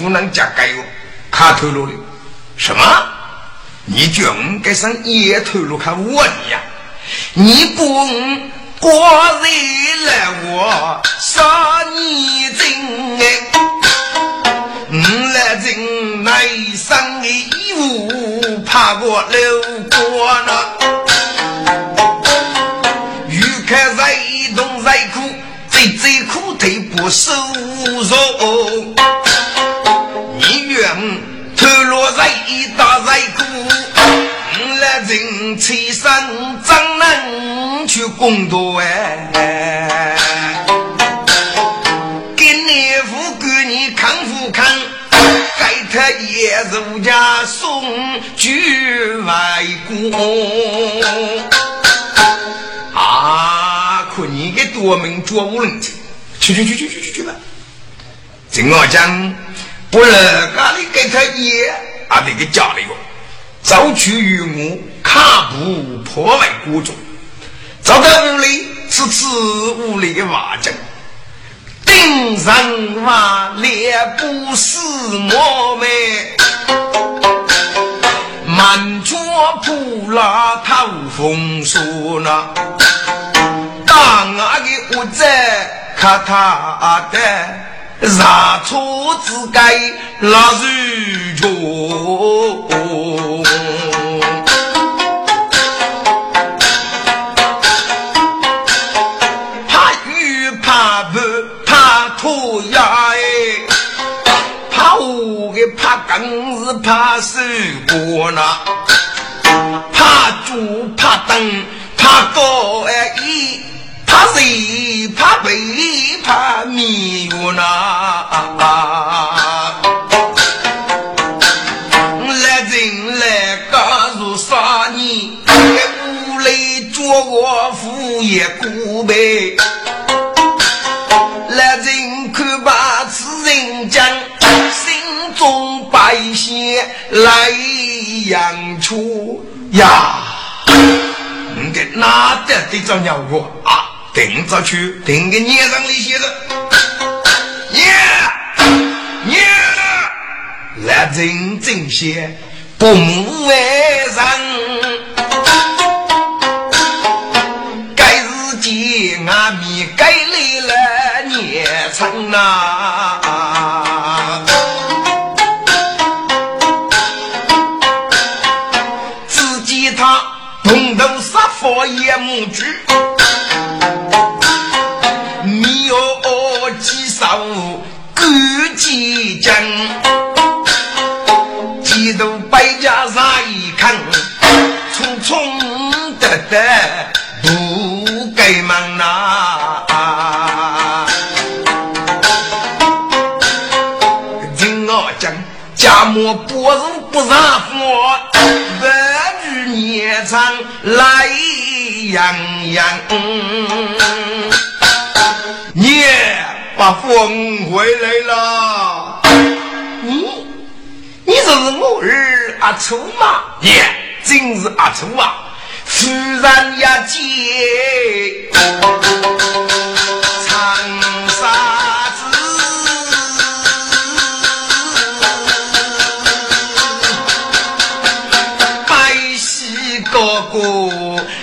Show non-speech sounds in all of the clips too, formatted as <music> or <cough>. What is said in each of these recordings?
你湖南家该我卡透露的什么？你叫我该上爷透露看我你呀？你不？过日来我杀你真哎，我来真来生的衣服怕过路过那，欲看在东在苦，最最苦腿不收肉，工作哎，给你夫给你看夫看，该他也是我家送去外公啊！看你个多门捉无人去去去去去去去去吧！正我讲，不然家里给他爷啊，那个家里哟，早去与我卡布破坏国中。走到屋里，吃吃屋里瓦匠，顶上瓦裂不是我们，满桌铺拉透风霜呐，大俺的屋子看他的，啥错子该拉住脚。更是怕受过那，怕猪怕灯怕高哎衣，怕水怕背怕迷糊那。来人来告诉啥你，屋里做我副业古呗。来养出呀，你给哪得这张鸟窝啊？顶着去，顶个脸上里写着，耶耶，来真正些不为人，该日间俺米该来了年成啊。佛也母猪，你要几手够几斤？几头百家上一看，匆匆得得不该忙呐。听我讲，家母不是不让我，白日夜长来。洋洋，你把风回来了。你，你这是我儿阿楚吗？耶，真是阿楚啊！忽然呀，见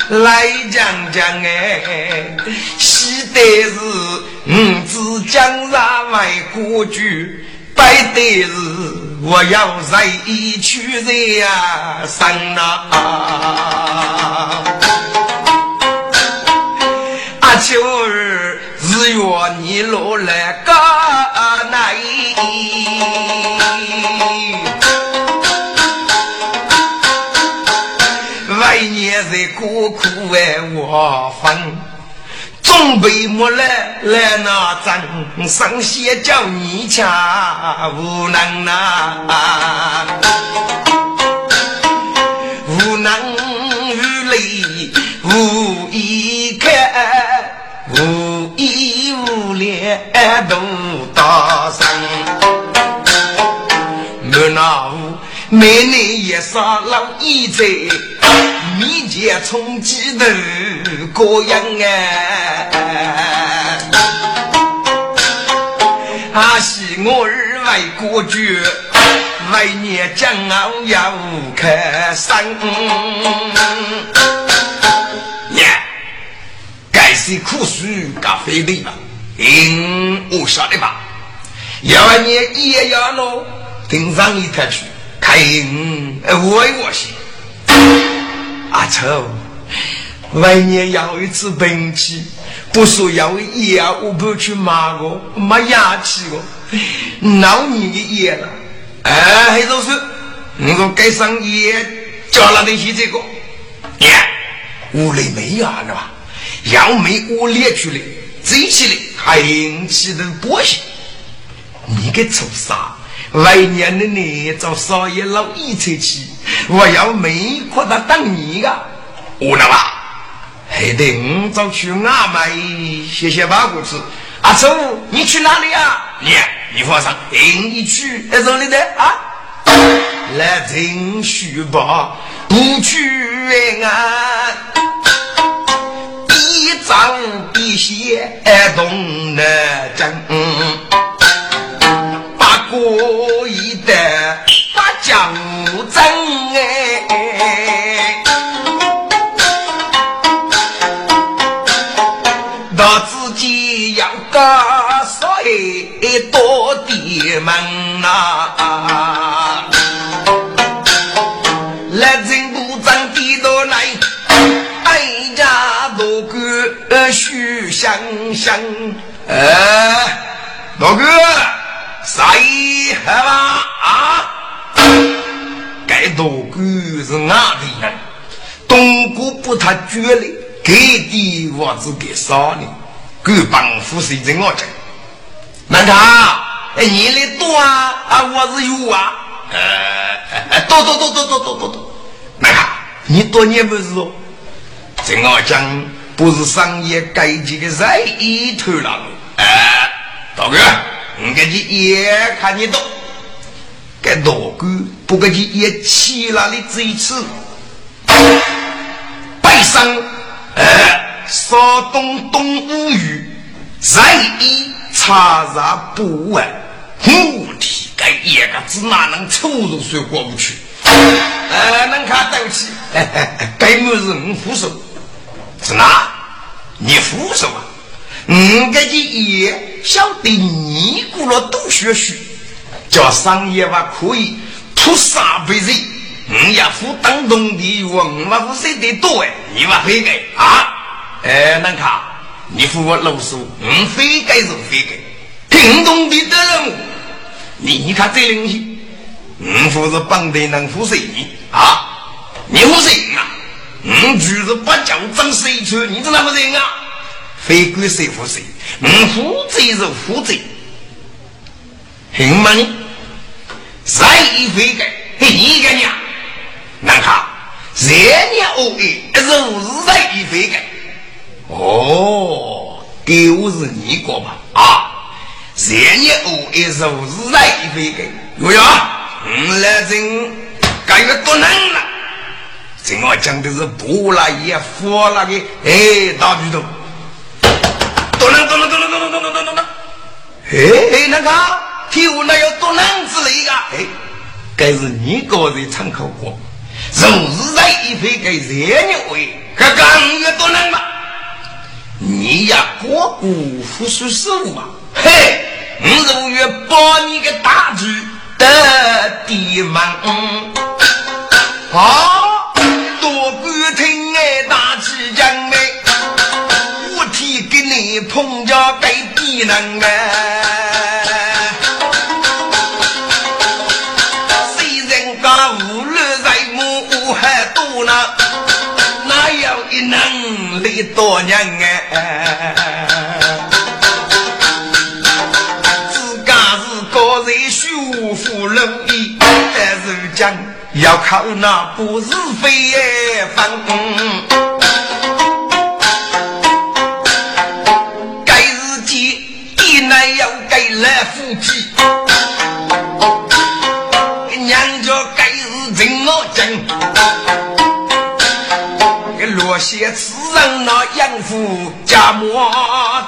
来讲讲哎，喜的是五子姜茶为国酒，悲的是我要再娶人呀，生啊！阿秋儿，日月你老来干啊？在苦苦为我分，准备莫来来那战，上写叫你家无能呐，无能无泪无依靠，无依无恋都大生。我那屋每年也杀老一在，面前冲几头过样啊！阿西我儿为国绝，为年骄傲要开生。呀，该是苦书咖啡的吧？嗯，我晓得吧？要你也要喽。顶上一台去，开我我些。阿丑，万年要一次兵器，不说要烟，我不去骂我，没牙气我，闹你的烟了。哎，还是说，你说该上烟，叫那东西这个，耶，屋里没有了吧？要没我列出来，追起来还引起的波心，你给做啥？来年的你找少爷老一出去，我要美国的等你个，我了吧？还得我早去阿买谢谢八股子。阿周，你去哪里啊？你你放心，等你去，那哪里的啊？来听书吧，不去啊。一张一写动那真。过一代把江争哎，到自己要个谁多的门呐？来人不长地多来，哎家多个许香香哎，老哥。谁好啊？该多个是哪的人？东姑不他绝了，给的我子给杀了，给帮夫谁在我这？难看，哎，你的多啊？啊，我是有啊。呃，多多多多多多多多。难看，你多年不是说，在我讲不是商业改革的在一头了。哎，大哥。我给你也看你懂，该多个不给你也起了的这一次，背上哎，山东东吴语，再一查查不完，母体该一个字哪能抽入水过不去？呃，能看对不起，<laughs> 该么是我副手，是哪？你副手啊？我这你也晓得，你过了多学学，叫商业话可以出三倍人。你要付当中的文化付谁得多哎？你话非给啊？哎，难看，你付我老数，我非给是非给。平东的的人，你看这东西，我付是本地能付谁啊？你付谁啊？我就是不讲真谁出，你知道不人啊？非归谁负责？你负责是负责，行吗？你谁非给？你个娘！难看，三年五月，一是谁非给？哦，给我是你过吧？啊，三年五月是谁非给？有呀，我来真感觉多难了。这我讲的是不拉也佛那个哎大巨头。多能多能多能多能多能多能多能！哎，那个天下那有多能之类的？哎，这是你个人参考过，如是这一批给热闹。哎，这个你有多能吧？你呀，刮五福算数嘛。嘿，你如月把你的大船得地方。嗯，好，多半听你大气讲的。我替给你捧下这低能。多年哎，自家是个人修复容易，但是讲要靠那不是非分。那养父家母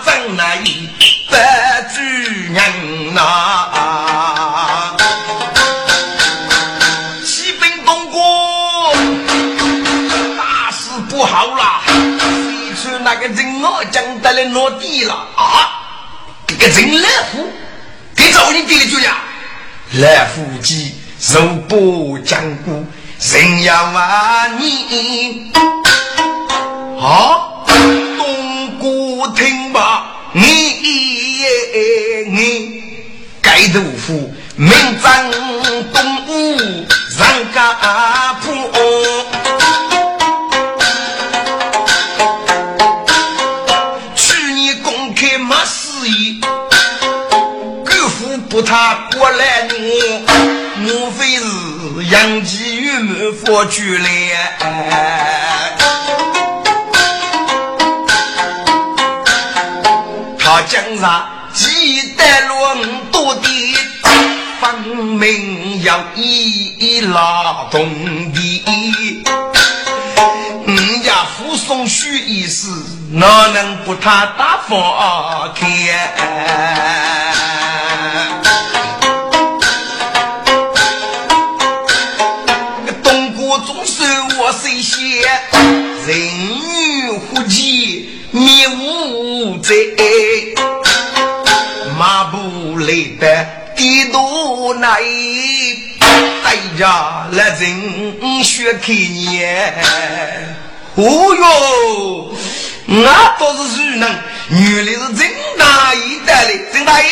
长来一百句人呐。西北东哥大事不好啦你去那个人我讲的来落地了啊这个人来福给找你给你做呀。来福鸡肉不讲故人要万年啊东菇听罢你也你改杜夫，名张东吴让家坡去年公开没死意杜甫不他过来我莫非是杨继与与佛珠帘江上几代落，你多的方民要依劳动的。你家富，送许一事哪能不他打发开？东郭总孙我谁写？人与虎敌，灭无灾。来的地多难，代价来人血开年。哦哟，那倒是谁能？原来是郑大爷带来，郑大爷，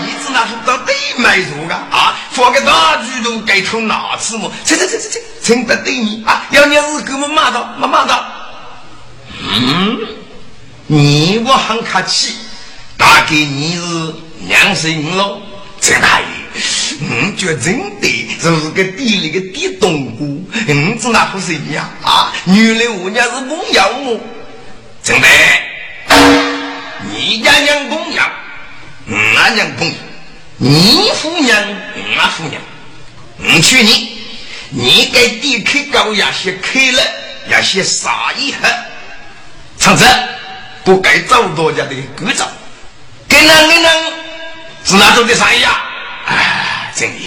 你知道到底买错个啊？放个大猪头该偷哪次么？这这这这这，真得对你啊！要你是给我骂到，骂骂到。嗯，你我很客气，大概你是娘生喽，郑大爷。嗯，觉真的，就是个地里个地冬菇，嗯，子那不是一样啊？原来我家是公羊么？真的，你家娘公羊，俺娘公，你夫娘，俺父娘，你去你，你给地开高压些开了，要些啥意思？长子，不该找多家的歌照，跟那跟那，是哪种的啥呀？哎，真的，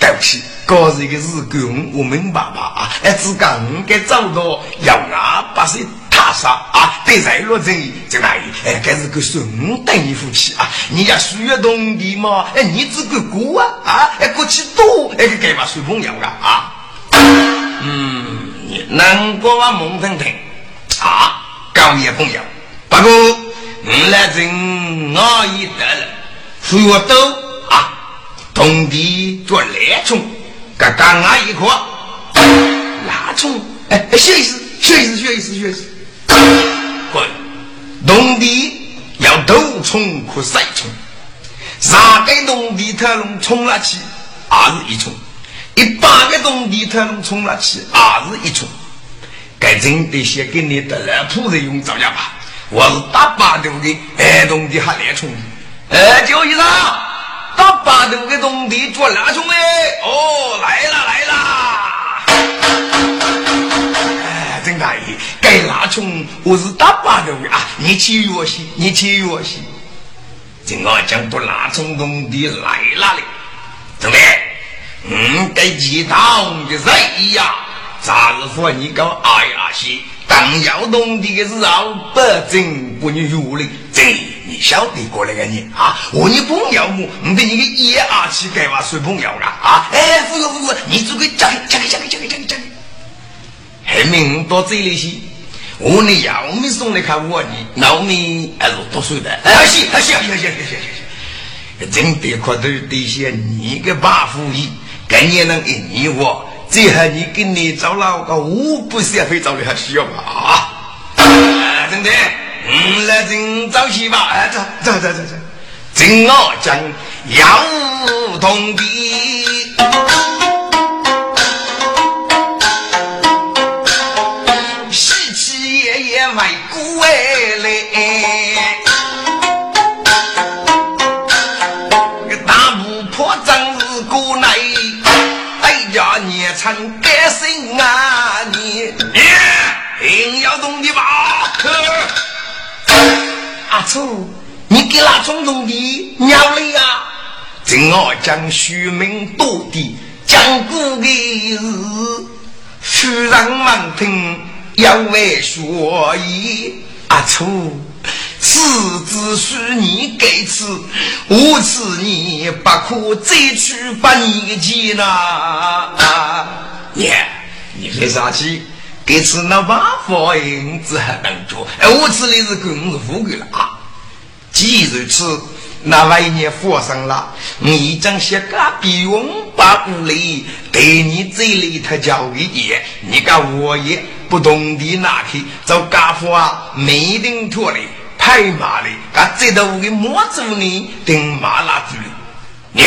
对不起。搞这个是跟我明白吧啊！哎，只讲该找到要啊把谁踏杀啊！对在落这这哪里？哎，该是个顺等一夫妻啊！你家属于东地嘛？哎，你只个哥啊啊！哎，过去多哎个该把水朋友啊啊！嗯，难过我蒙腾腾啊！高一朋友，不过你来真我也得了，所以我都啊，东地做来冲。刚刚啊一块，拉葱，哎哎，学意思，学意思，学意思，学意思。滚！农地要头冲和塞冲，三个农地特龙冲了去，二是一冲；一百个农地特龙冲了去，二是一冲。该真得先给你的老仆人用造价吧。我是大把头的，哎，农地还来冲，哎，叫一声。大把头的东地做拉冲哎，哦，来了来了！哎，郑大爷，该拉冲我是大把头的啊，你去约些，你去约些。这我讲不拉冲东地来了嘞，怎么？嗯，该几趟的人呀？咋日说你搞哎呀些？当窑洞的个是老不姓不女有力，这你晓得过来个你啊？我你朋友我，我得你个一二七干嘛算朋友了啊？哎，不哥富哥，你这个讲讲讲讲讲讲讲，还没到这里去。我那幺妹送来看我呢，那我还是读书的。哎，行，行，行，行，行，行，行，行，真得靠是兑现你个爸富裕，跟你能一年我。最后你跟你找老个五不社会找你还需要吗？啊，真的，嗯，来真走起吧，哎，走走走走走，真我讲要同的。阿楚，你给那种种的鸟类啊？正好将虚名多的讲古的事，世人们听要为学艺。阿楚。此子是你给此，无此你不可再去把你见呐！你你别生气，给此那把佛印子还能做，哎，我此里是公是富贵了啊！既如此，那万一佛上了，你将些个比翁把屋里对你嘴里头教一点，你个我也不懂的那天，找家父啊，没定妥嘞。太麻了，俺这头给莫走呢，等麻辣猪了。你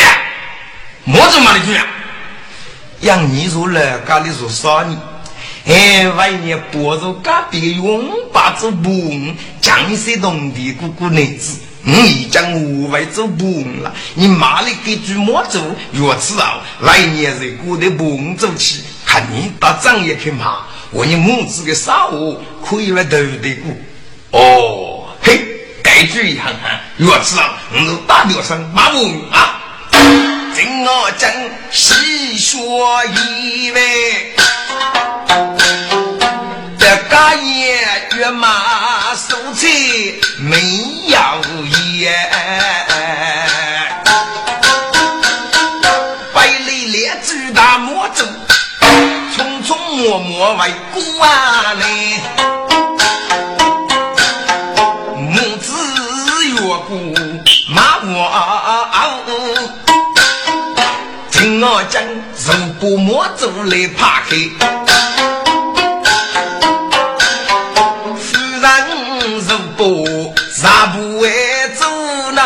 莫走麻的猪呀？让你说了，家里说啥呢？哎，外面播着隔壁用把做不，江西东的姑姑女子，你将我外做不了，你妈的给猪莫走，若知道来年是过的不走起，看你把张也去骂，我你母子的傻货可以来头的过哦。嘿，该句一行行，若知道，我就大表声马武啊！听我讲细说一位，如不莫走来怕黑，夫人如不啥不会走那？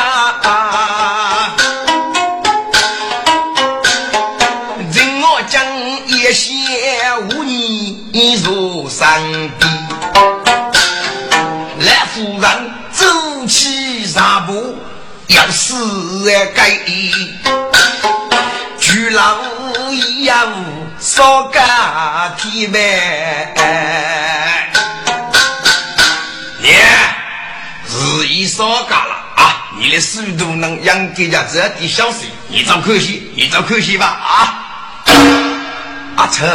听我讲，一些无你如山地，来夫人走起啥步？要死该巨老一样少干体面。你日一少干了啊！你的速度能养给家这点小事，你找可惜，你找可惜吧啊！阿丑，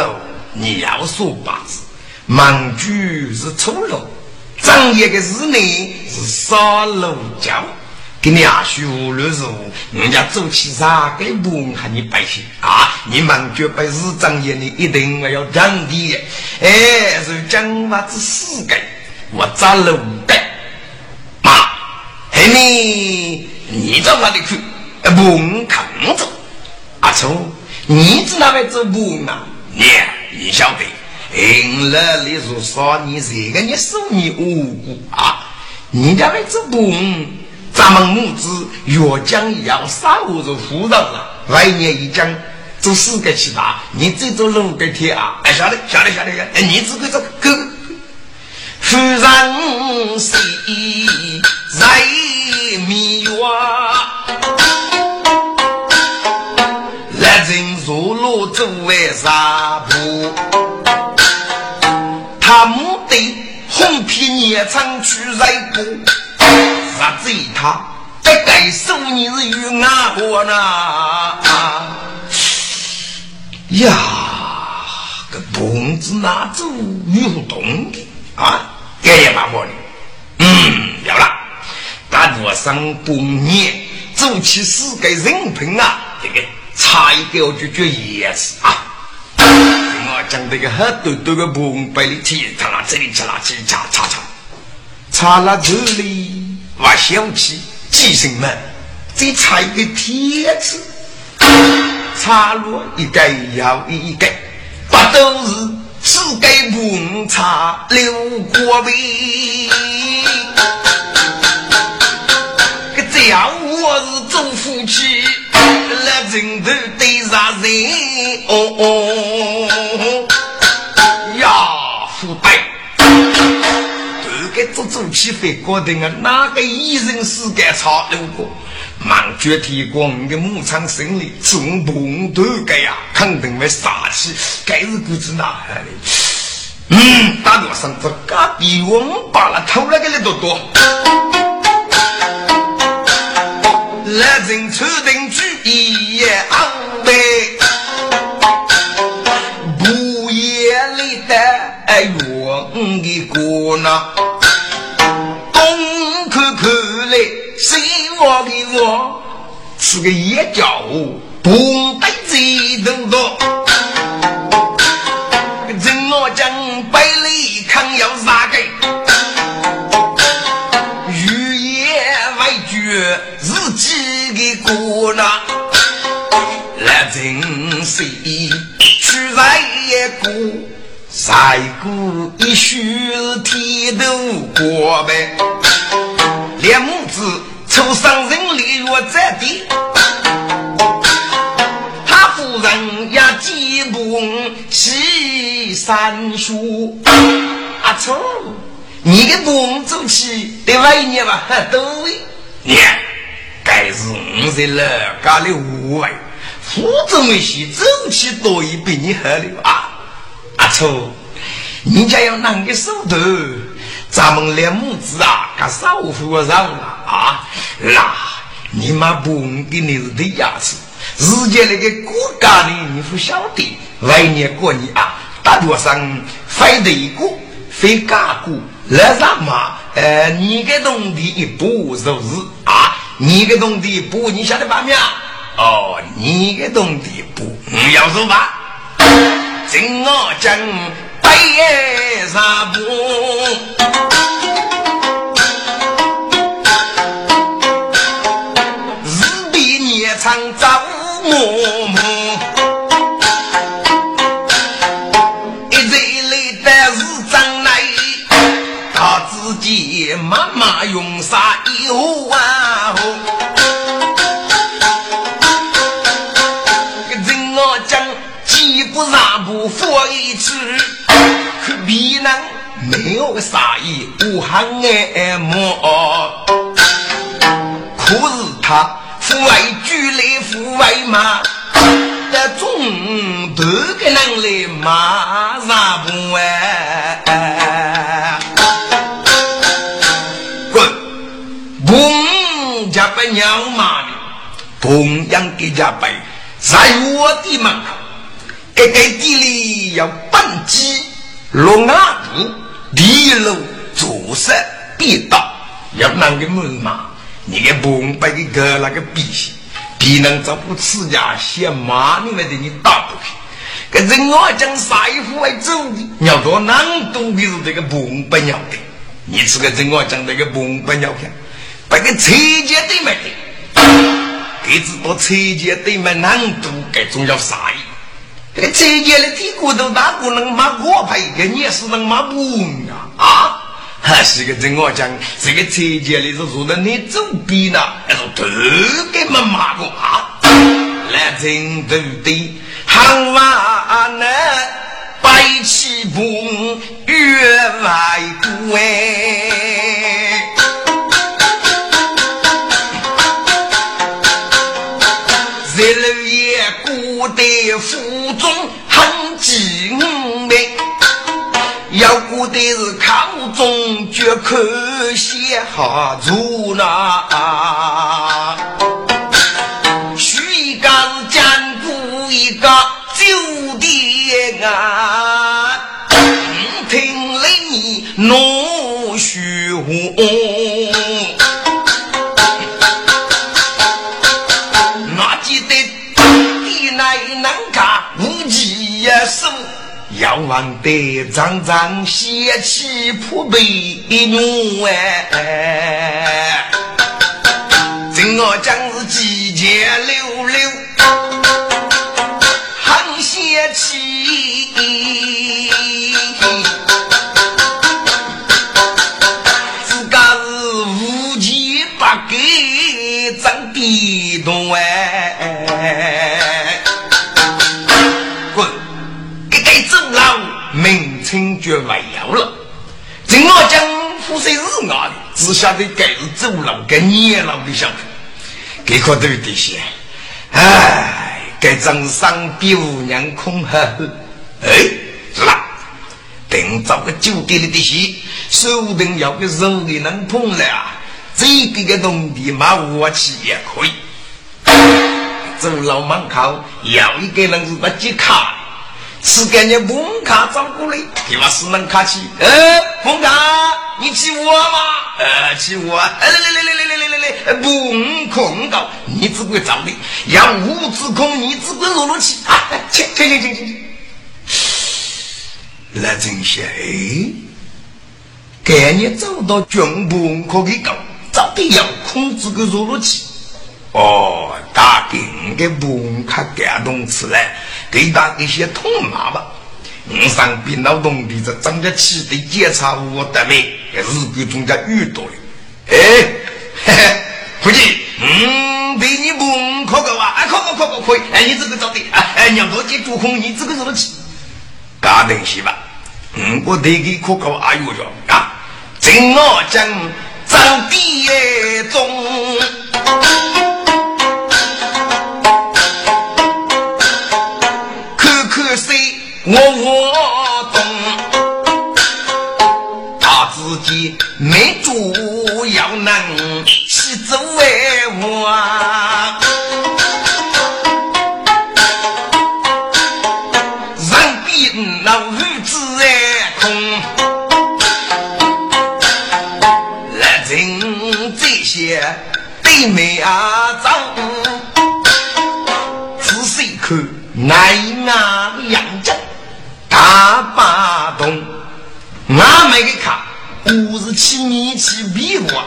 你要说八字，盲举是错了，正业的事呢是杀戮教。给你啊，虚无乱事，人家走起啥个不喊你百姓啊！你们绝不是张爷，你一定要讲的。哎，是讲话子四个，我扎了五个。妈，嘿你，你到哪里去？不看着。阿聪，你在哪边走不啊？你，你晓得？因了你说说，你这个你手你无辜啊？你家位走不？咱们母子越讲要杀我就胡闹了，来年一讲做四个七八，你这做六个天啊！哎，晓得晓得晓得呀！哎，你只管做哥，夫人是在蜜月，来人入罗做为啥不？他母的红皮年长去来过。啥子他？这该收你是与俺过呢？呀，个东子拿走运动的啊？这也蛮好的。嗯，有了。大我上半年做起四个人品啊，这个差一点就觉也是啊。我讲这个很多多个澎湃的天，擦啦这里擦啦这里擦擦擦，擦啦这里。我想起几生们，这差一个帖子，插入一个又一个，不都是只给文茶留过味？这样我是做夫妻，来人头对上人。哦哦，都给做做起飞过的啊，哪个一人世界差六个？忙绝天光的牧场胜利，从碰头个呀，肯定会杀气，该是股子哪来的？嗯，大多上这隔壁我们把那偷了个来多多。来人出定举一昂背，不夜里的哎哟，的过呢，西望的望，是个野家伙，不带最多多。人我讲百里看要啥个？自己的姑娘，来真是去来也过，再过一宿天都过呗。两母子凑上人力若在地，他夫人也几步西山树。阿丑，你的步走起得晚一点吧？对，你。该是我在老家的屋外，负责没些走起多一比你好了啊！阿丑，人家要拿个手头，咱们两母子啊，可少服上了啊！那你妈不给你是的牙齿，人家那个国家的你不晓得，外年过年啊，大多上非得过，非干过，那啥嘛？呃，你给农地一步就是啊。你个种地不，你晓得吧？面哦，你个种地不，你要说吧，真我讲白啥不？日比年长早暮暮，一日累得日长来，他自己妈妈用啥油啊？没有个杀意，无憾爱慕。可是他父爱举来父爱骂，那总得个能来骂啥不哎？滚！公家被娘骂的，同样给家背，在我的门口。这个地里要本鸡、龙啊、牛，地路做事必到，要那个门嘛，你个崩败的个那个鼻息，必能找不吃家先骂你们的你打不开。这人我讲啥衣服为走的，要多难懂的是这个崩败鸟的，你是个人我讲这个崩败鸟的，把个车间对门的，给子多车间对门难度，该重要啥意？这个车间的屁股都大不能骂我牌，个你是能骂不啊？啊，还 <laughs> 是个真我讲，这个车间里是坐在你左边呢，还是头给没骂过啊？来成都的喊话呢，白起步越外国你是考中绝口写下住那，许一个是坚固一个酒店啊，听了你怒须红。遥望的张张血气扑鼻浓哎，正个将是急急溜溜，很血气，自个是的哎。血气。了。正我讲富谁是哪里，只晓得该是走廊跟年老的相处，给可都有点些。哎，该张三比五娘空哈。哎，是啦，等找个酒店的这些，手等要个肉给能碰了，这个个农地嘛，我去也可以。走老门口要一个人是把几卡，是给你门卡照顾嘞，给我是能卡起。呃，门卡，你骑我吗？呃，骑我。来来来来来来来来来，不空搞，你只管找的，要无子空，你只管落落去。啊，去去去去去。来真些，哎，给你找到全部可以搞，找的要控制个落落去。哦，打给你的文卡感动起来，给打一些痛骂吧。你上边劳动的这张家起的检查我的没，日鬼中间遇到了。哎，嘿嘿，伙计，嗯，对你文可够啊？可可可可可以。哎，你这个找的，哎，娘多姐主控，你这个怎么起？嘎东西吧？嗯，我对给可够哎呦哟啊！正我讲找地中。我。人比那汉子还空，来人这些对美啊走，仔细看奶奶养着大把洞，俺们的看，我是去年去比过。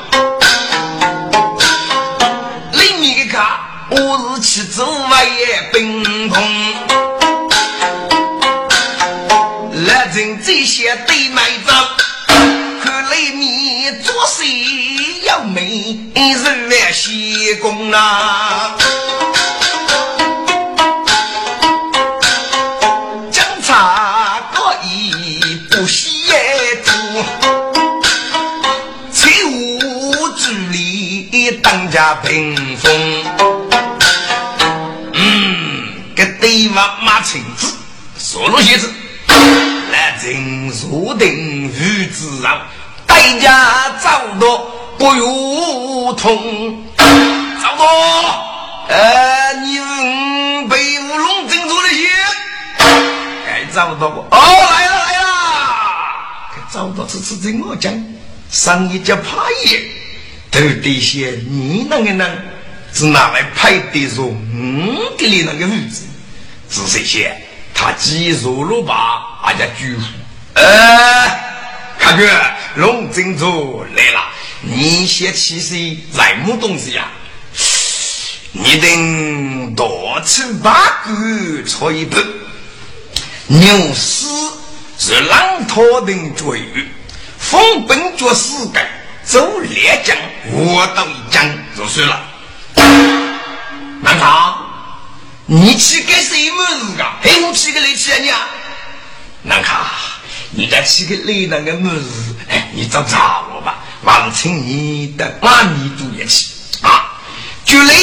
那，正差个一不喜也足，无主当家平风。嗯，给对方买亲子、塑料鞋子，来，人坐定，与子上，代家遭到不如同。找多，呃，你是北乌龙镇住那些，该找到不？哦，来了来了，该找到这次怎么讲？上一家怕也。都得些，你那个呢？是拿来派的说，嗯，给你那个日子，是这些，他记住了吧？俺家居户，呃，看哥，龙珍珠来了，你先去些什么东西呀？你你等多吃八谷搓一盆，牛屎是狼驼等作，风本作四个，走两江，我到一江入算了。南朝，你去干什么事啊？陪，我去个来去啊你啊！南卡，你再去个累那个么子？哎，你找找我吧，望是你的阿弥陀也去啊，就来。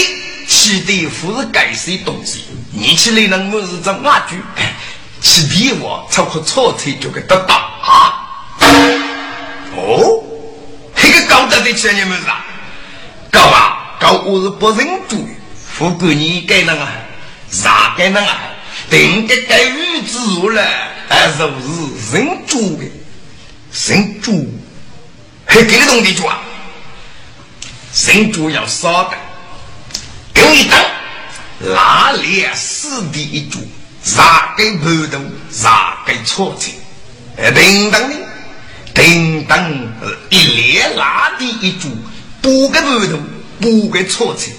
去的不是该谁东西？你去雷那么子找俺去？去比我超可错车就给得到啊！哦。高德的钱你们是啊？高啊，高我是不认主，不管你该那个啥该那个，定个该日子了，还是认主的，认主还给你东西做啊？认主要少的，用一刀，拉链死地一柱，三个馒头，三个炒菜，叮当的，叮当一列拉地一柱，八个馒头，八个炒菜，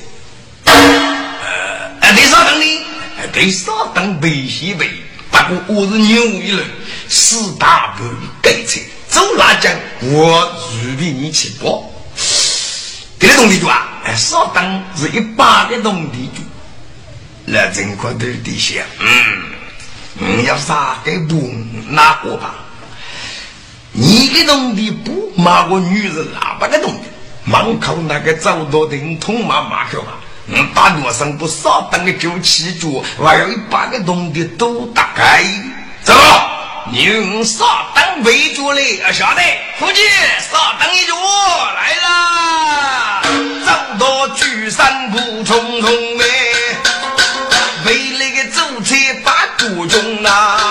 哎，对少呢？呃第三档背西北，不过我是牛一人，四大步改菜，走辣将我随便你去包，第二种地主啊！少等是一百个东地主，那真块都得想，嗯，你要啥给不拿过吧？你个农地不骂我女人喇叭个东西，门口那个走道顶通骂骂去吧。嗯，大路上不少当个九七脚，还有一把个农地都打开。走，用啥当围住嘞？啊，晓得，夫妻啥当一脚来啦？走到巨山不匆匆哎，为那个走车把途中啊。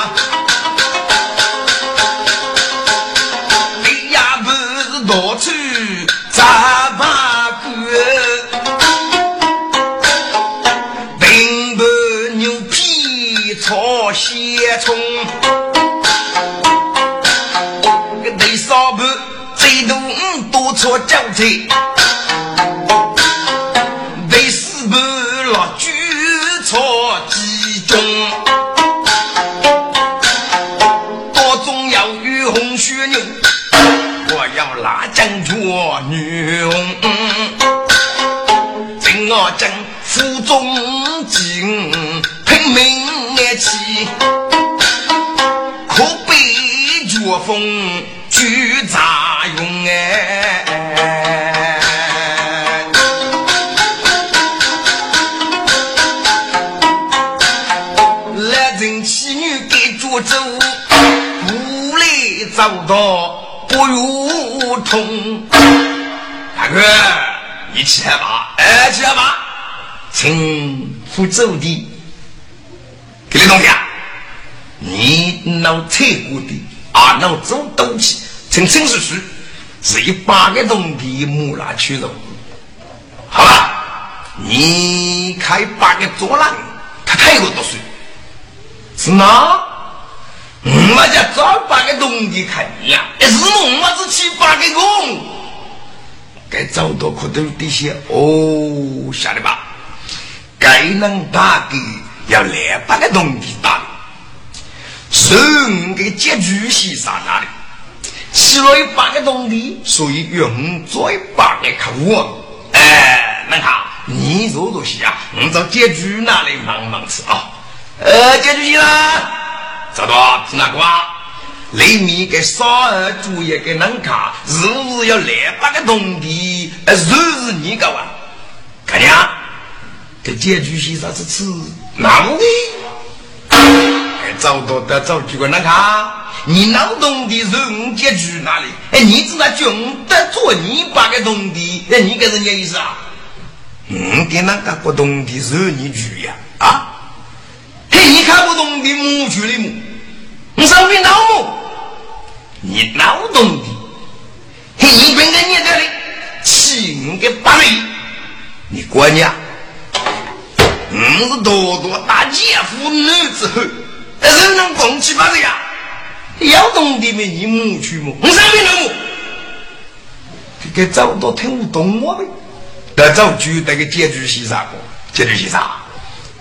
错走的，给你东西啊，你闹车过的。啊，能走东西，称称是是，是一八个冬地木拉去肉。好了，你开八个左廊，他太过多水。是哪？我家早八个冬地看呀，一是梦我只七八个工，该找到可头底下哦，晓得吧？该能打的要两百个冬地打。是给结局是啥那里？起了一百个东地，所以用最八个客户。哎，那看你做做戏啊，我找结局那里忙忙吃啊。呃，结局先生，找到是哪个啊？里面给少儿主业给能看，是不是要两百个东地？呃，是不是你搞啊？看见啊？这结局先生是吃哪的？找到的找几个人看，你脑洞的人结局哪里？哎，你知道穷得做你八个洞的，哎，你个人家意思啊？嗯，给那个不懂的是你局呀？啊？嘿，你看不懂的母局的母，你上边脑母，你脑洞的，嘿，你跟着你这里七个八类，你过年，嗯，是多多大姐夫女之后。人人共起把子呀，要懂的没你母去么？我上面人母，这个早都听不懂我的。得早就那个解决是啥个？解决是啥？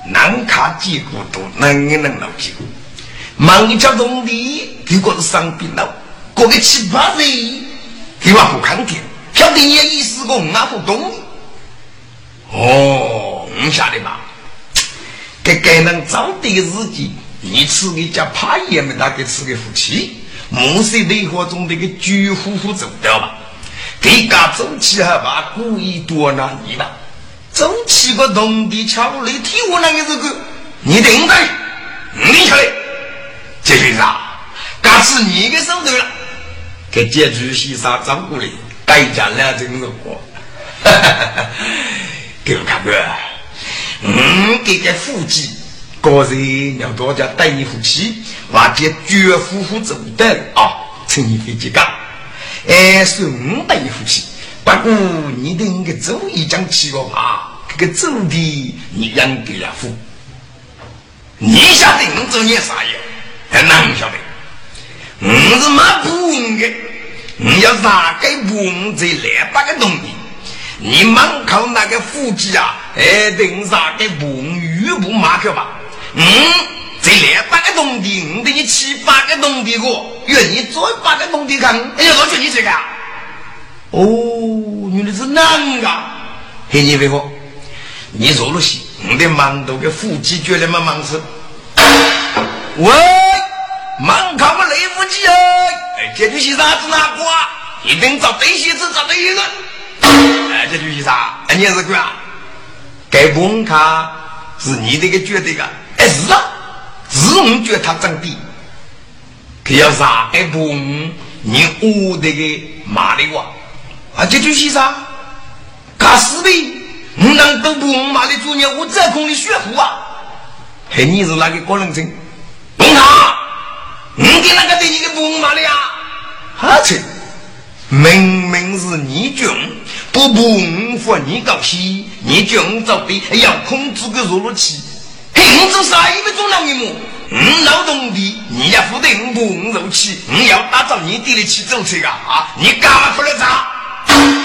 难看几个都能能老几个。忙一条农地，结果是伤病了。过个七八岁，给我不看天，晓得你意思个，我不懂。哦，你晓得吧？给该能早的日子。你吃一家怕爷们，大概吃个夫妻，木色雷火中那个巨呼呼走掉吧？给家走起还把故意多拿你吧？走起个农地桥里替我那个这个，你等待，你晓得？这就是啊，嘎是你的手头了，给结局西沙照顾的，代价两真是我，哈哈哈哈！给我看个，嗯，给个腹肌。个人要多加带一夫妻，或者绝夫妇走的啊，乘一飞机干。哎，是五带一夫妻，不过你等个走一张七个吧，这个走的你养给了夫。你晓得我做你啥样？还哪晓得？我是没不问的，你要哪个不问这两百个东西？你门口那个夫妻啊，哎，等啥个不问玉不马克吧？嗯，这两百个农地，我给你七八个农地过，愿意做八个农地看，哎呀，我劝你这个。哦，原来是男个，嘿，你别说，你做了戏，我的馒头给腹肌绝对没忙死。喂，忙看我内腹肌啊！哎，这句先生子哪个？一定找对些子找对些人。哎，这句先生，哎，你是个？该问他是你这个觉得个？哎，是啊，是我觉得他长得。可要啥？该问你我这个骂的话啊？这句先生，干死的，我能都不骂的主人，我这空的血户啊！嘿，你是哪个高人精？问他，你给那个对你个不骂的呀？哈切！明明是你军，不不服你高兴，你军走的要控制个弱弱气，嘿，你这啥一个中老人么？嗯，劳动的你要负责不肉气，你要打造你地的起走车啊！你干嘛出来砸？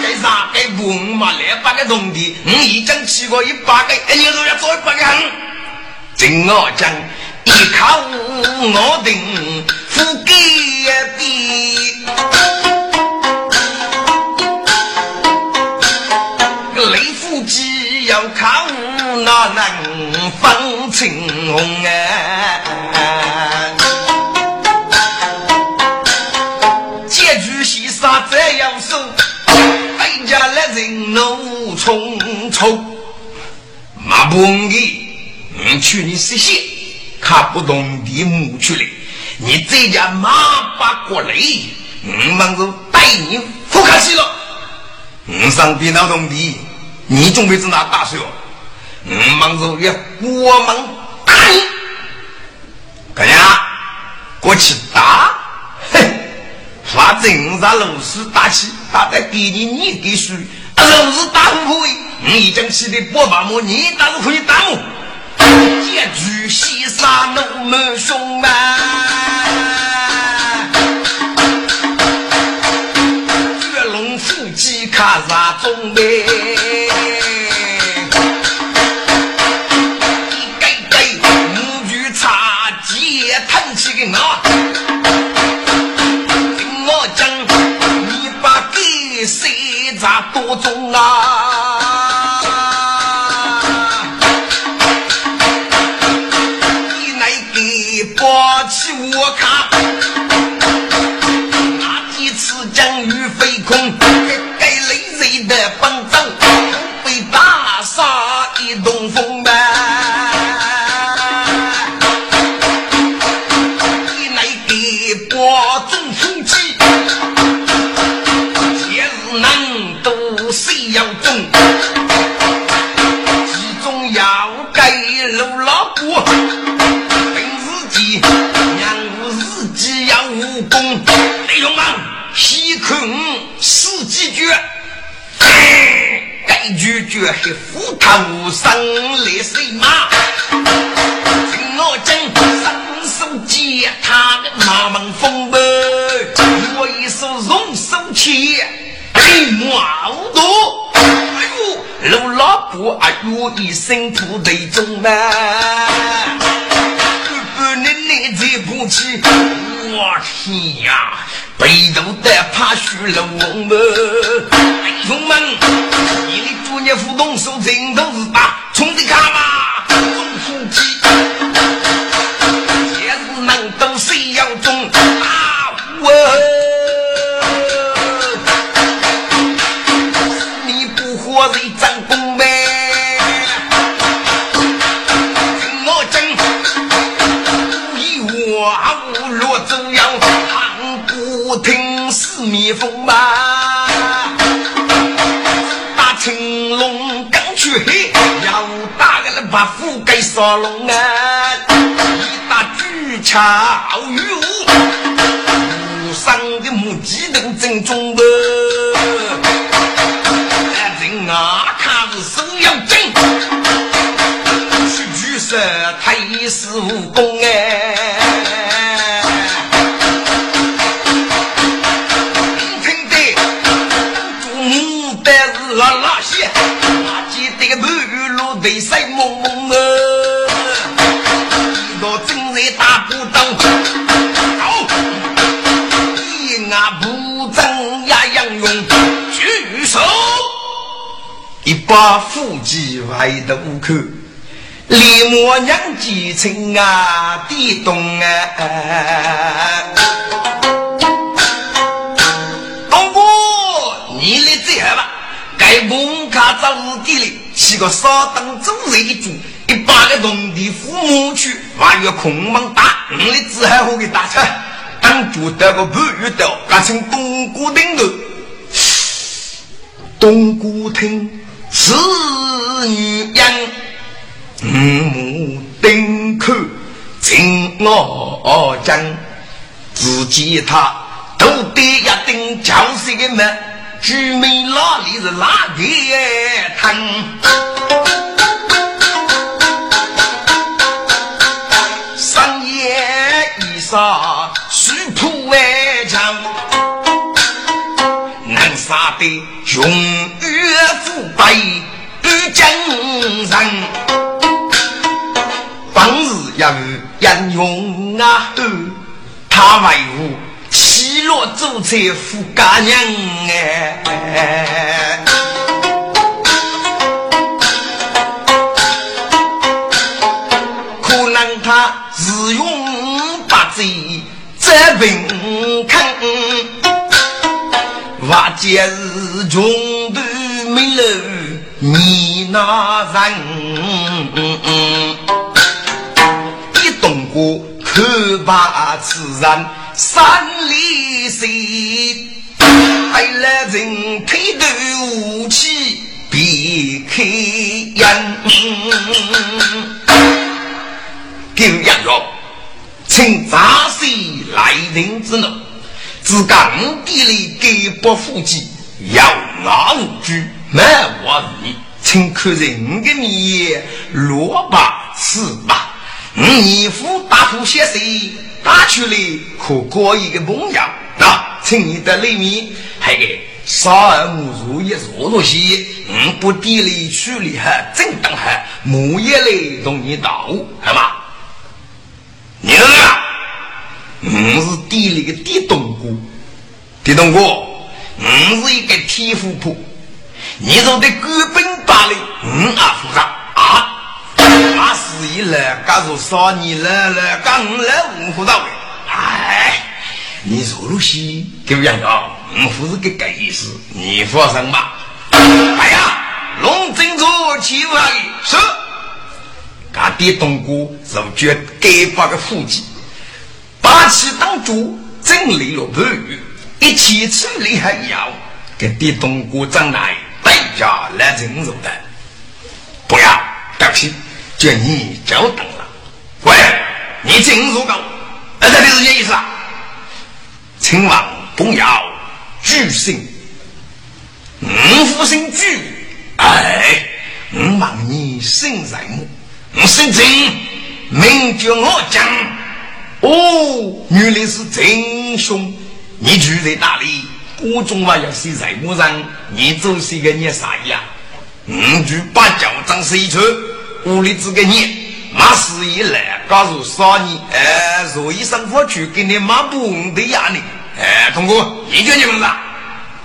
该啥该不嘛？两百个农地，你已经起过一百个，哎，你都要做一百个行。真我讲，一靠我定富给的。风青红啊！结局西沙这样说，大家来人怒冲冲。马不你，你去你实现，看不懂的母去了。你这家马把过来，我们就带你不客气了。我上边劳动的。你准备在哪打水哦？嗯，忙着要我们打你，干呀？过去打，哼！反正让老师打起，打得给你你给输，老师打不会，你已经气得不把我，你打是可以打我。结局西沙怒目凶嘛，绝龙腹肌卡啥中呗？呦，一身土堆中嘛，不能你再不起，我天呀，背头的怕虚了我们，弟兄们，你的主业互动手真都斧盖杀龙啊！一打巨枪鱼武，上的母鸡等正中的，人啊看是手要紧，去举手太师武功哎。抬头看，李母娘进城啊，地洞啊！东哥，你来最好吧！该棚卡在屋地里，起个烧灯煮肉的煮，一把个农地父母去，万越空忙打，你来最好好给打穿。当竹得个不遇到，改成东哥厅的，东哥厅。是女人，五母顶口请我讲，只见他头戴一顶教谁个门。居民哪里是哪里疼？深夜一杀水铺外墙，能杀的雄岳富贵与精神。当日要英勇啊，他为伍。七落走在富家娘哎，可能他自用八贼在平坑，瓦解是穷没路你那人，一动过可把此人。三里水，还来人推头武器别开眼。狗羊肉，请杂碎来人之怒，自刚地里给不富济，要拿无拘，没我你，请看人的面，萝卜吃吧，你夫大夫写谁？打出来可过一个梦样啊！请你的里面还给少儿母如一做东西，嗯，不地里处理哈，正当哈，木叶来同你到，好吗？你啊，嗯，是地里的地东姑，地东姑，嗯，是一个天赋婆，你说的根本大的，嗯啊，复杂啊。他死一了，刚说少年了了，刚来五虎道哎，你说路西对不对啊？我不是个个意思，你放心吧。哎呀，龙珍珠欺负阿是，俺爹东哥是绝该把个腹肌，霸气当主，整理了不语，一起处理还要给爹东哥将来代价来承受的，不要对不起。叫你久等了，喂，你进入狗，那这里是什意思啊？请王不要巨星，五福星巨，哎，我望你生在目，我姓郑，名叫我讲。哦，原来是真凶，你住在哪里？我中晚要睡在木上，你就是一个你啥呀？我住八角张一处。屋里这个你，马事一来，告诉少年，哎，若一生活去给你妈不的压力，哎，通过你叫你们啥？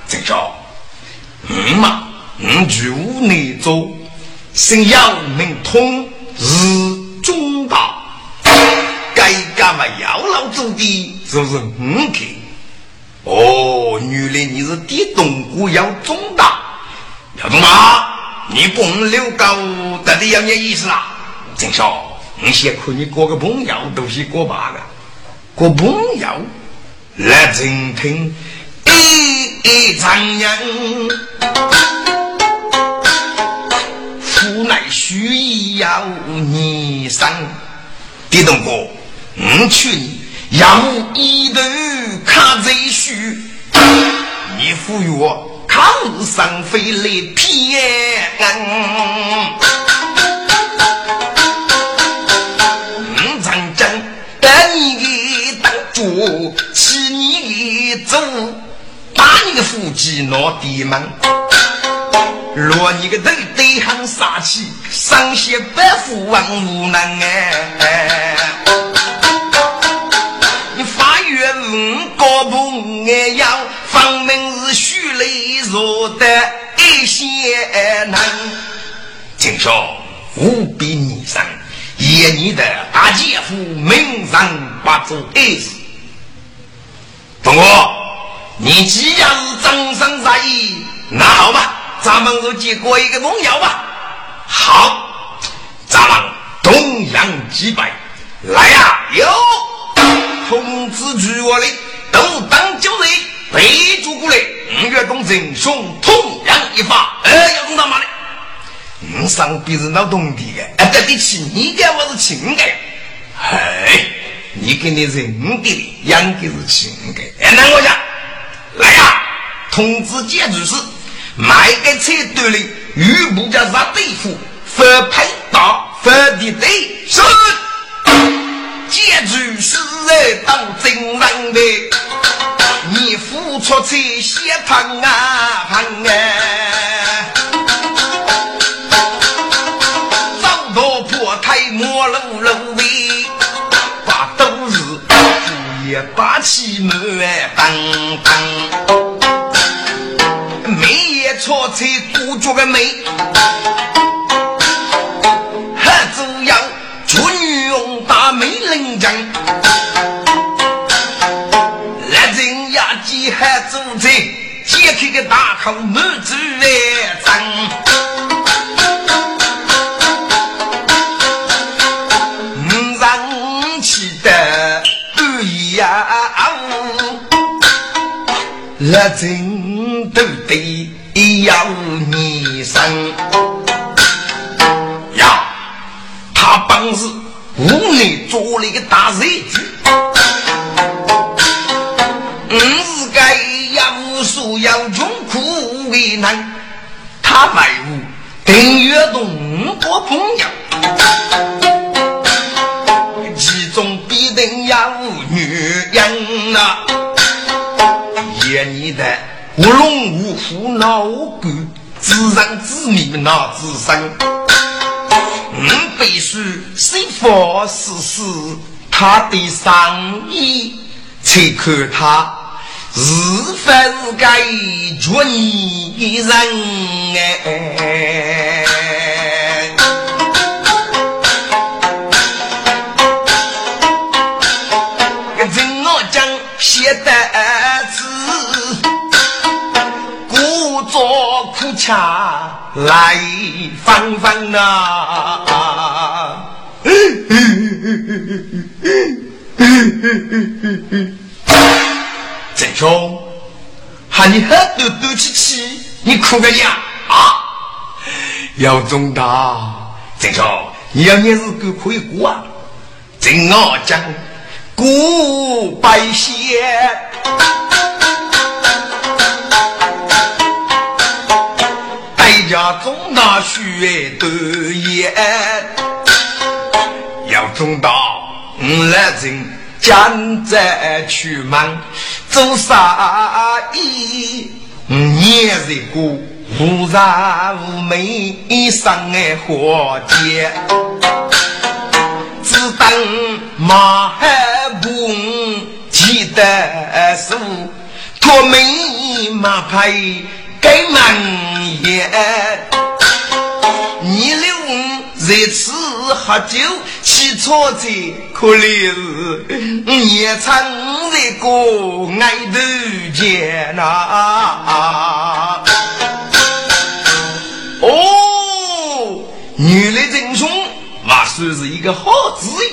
郑少，嗯嘛，嗯住屋内做，姓杨名通，是中大，该干嘛要老走的，是不是？嗯，去。哦，原来你是地东姑要中大，要中大。你不留高，到底要你意思啊？郑少，你先看你过个朋友，都是过八个，过朋友来听听一场人，无奈需要你生。狄东哥，我劝你要一头卡在须，你服我。唐僧飞来骗，五长真带你的当主，骑你给走，打你个腹肌闹地门，落你个头对喊杀气，上些百夫王无能哎，弱的一些能，听说无比逆生，爷你的大姐夫名声不足一时。东哥，你既然是真生在意，那好吧，咱们就结过一个荣耀吧。好，咱们东阳击败，来呀！有通知局我的都当九日备注过来，五月东征兄同样一发，哎，要弄他妈的！嗯，上边是闹东地的，哎，对得起你的我是亲的，哎，你跟你人的养的是亲的，哎，那我讲，来呀，通知建筑师，买个车队里，预部叫啥对付，分配到分的队，是，建筑师当真人的，你付出这些疼啊疼啊！莫露露的，把都是午夜八起门当当，每夜错车多脚个美，还主要做女佣大美人将，个大口满嘴来张。那真都得要你生呀！他本是屋内做了一个大热他卖屋等于动多朋友，其中必定有女人呐。你的无论无虎闹鬼，自然自命那自身。嗯，必须谁发试试他的上衣，才看他是否该做你人哎。跟我讲，写的。恰来放放呐！郑兄，喊你喝多多气气，你哭个呀啊！要中大，郑兄，你要日子可以过啊！郑我讲，古白仙。家中大学读研，要中到来人江在出门做生意，年日过无然无美生活间，只等马海步记得数，托美马牌。该满眼，你留在此喝酒，错车，可怜也唱这个爱头间呐。哦，女来真凶，那算是一个好主意。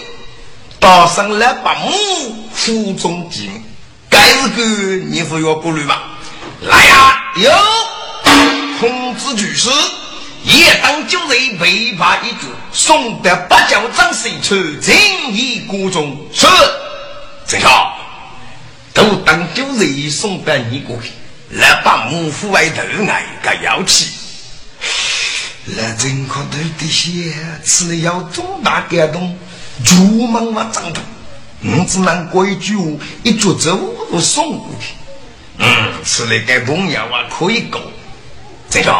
打上了把母腹中金，该是个你不要顾虑吧。来呀！有通知举事，夜当九日被罚一局，送得八角张水出正义国中。是，正好都当九日送得你过去，来把母父外头挨个要起。来真可头的些，只要重大感动，就忙忙张头，我只能过一句，一桌子都送过去。嗯，吃了个朋友啊，可以够。这个，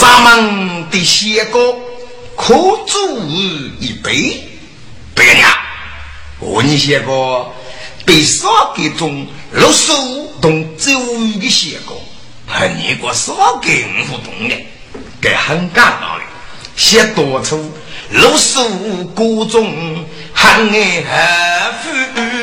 咱们的仙哥可煮一杯。别人啊，我你仙哥被少给中六十五同周五的仙哥，还你个少给五同的，该很感到的。先多出六十五个中，很爱富。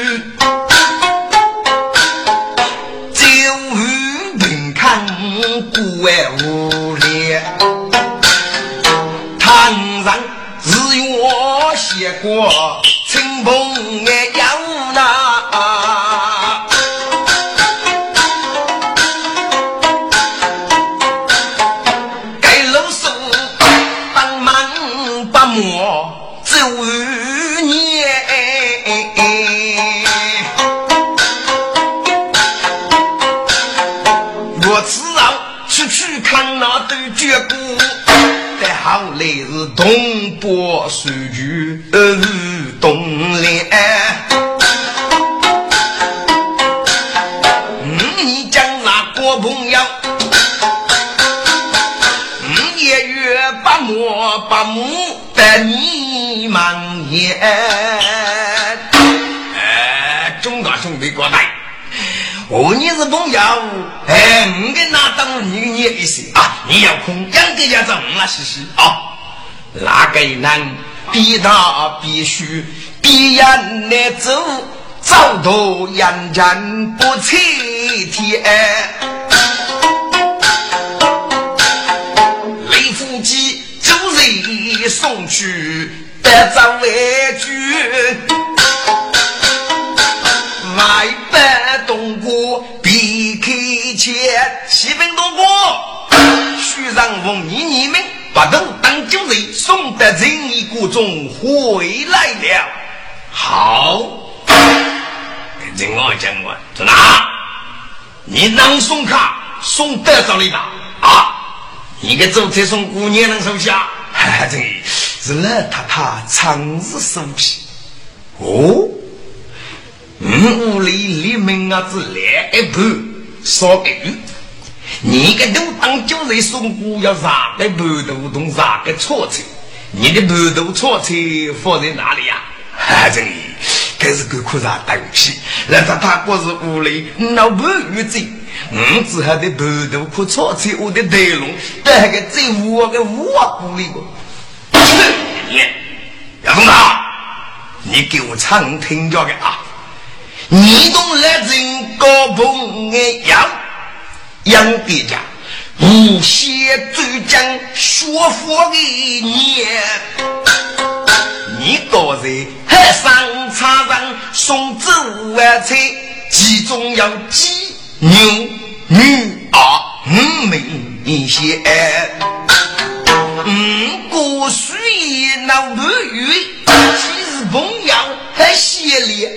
家子，我嘻嘻啊。那个人比他必须比人来走，走到阳间不拆天。雷夫机走人送去，得张为君。外北东郭别开前，七分多过。徐让奉你你们把头当酒人，送得仁义国中回来了。好，跟我讲我在哪？你能送卡送得着你吧？啊，你给走这送姑娘能收下？这是老太太长日收皮哦。屋里里面啊子来一盘烧个鱼，你个都当酒人送姑要啥个盘头动啥个错菜？你的盘头错菜放在哪里呀？哈，这里这是个苦啥东西？那他他过是屋里老盘鱼子，我只还的盘头苦错菜，我的灯笼带个最窝个窝鼓里个。你，杨东大，你给我唱听着个啊！你懂来人高朋样，杨家，无锡专讲学佛的你，你刚才还上场人送走五万菜，其中有鸡、牛、鱼、鸭、五米线，嗯，过水那鲈鱼，其实朋友还些哩。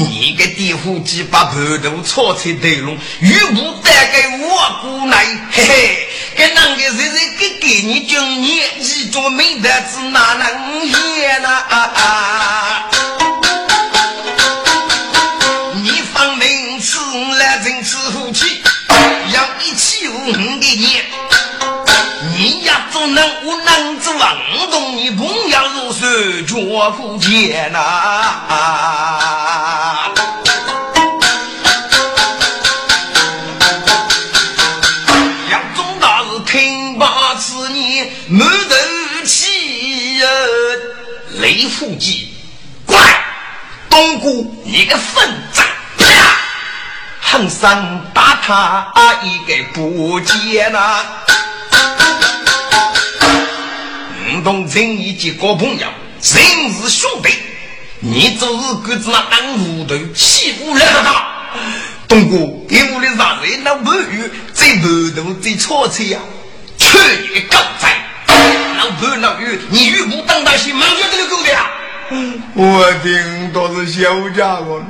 你个地虎鸡把盘头炒菜对拢，玉不带给我姑奶，<laughs> 嘿嘿，给那个谁谁给给你就年纪做没得子哪能演呐？你放明吃来真吃福气，要一起五的年，你呀总能无能之王动，你不要如是脚夫见呐。土计过来东哥你个坟咋啪！横三打他一个不接呐。你同情你结交朋友真是兄弟你做事跟子那当胡头欺负人他。东哥给屋的上位那不有这辈头我最操呀去你个狗崽老婆老玉，你玉不当大些，满月这个狗的呀！我听都是小家伙。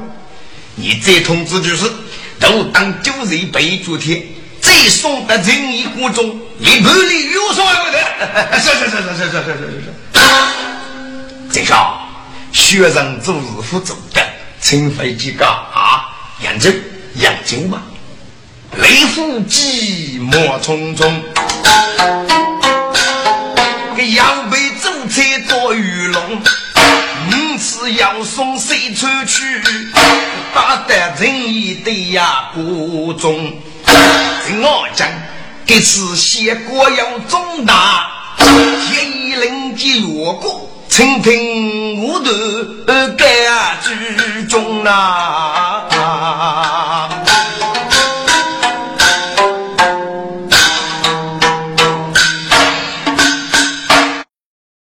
你这通知就是，都当九日背主天，再送到仁义国中，你不里有所有的？是是是是是是是是是。郑少，学生做日负重的，请飞几个啊？扬州，扬州嘛。雷府寂寞匆匆。车做鱼龙，五次要送谁出去？打得仁义的呀国中，听我讲，这次谢国要重大，天一令吉落过，清平无头盖之中啊。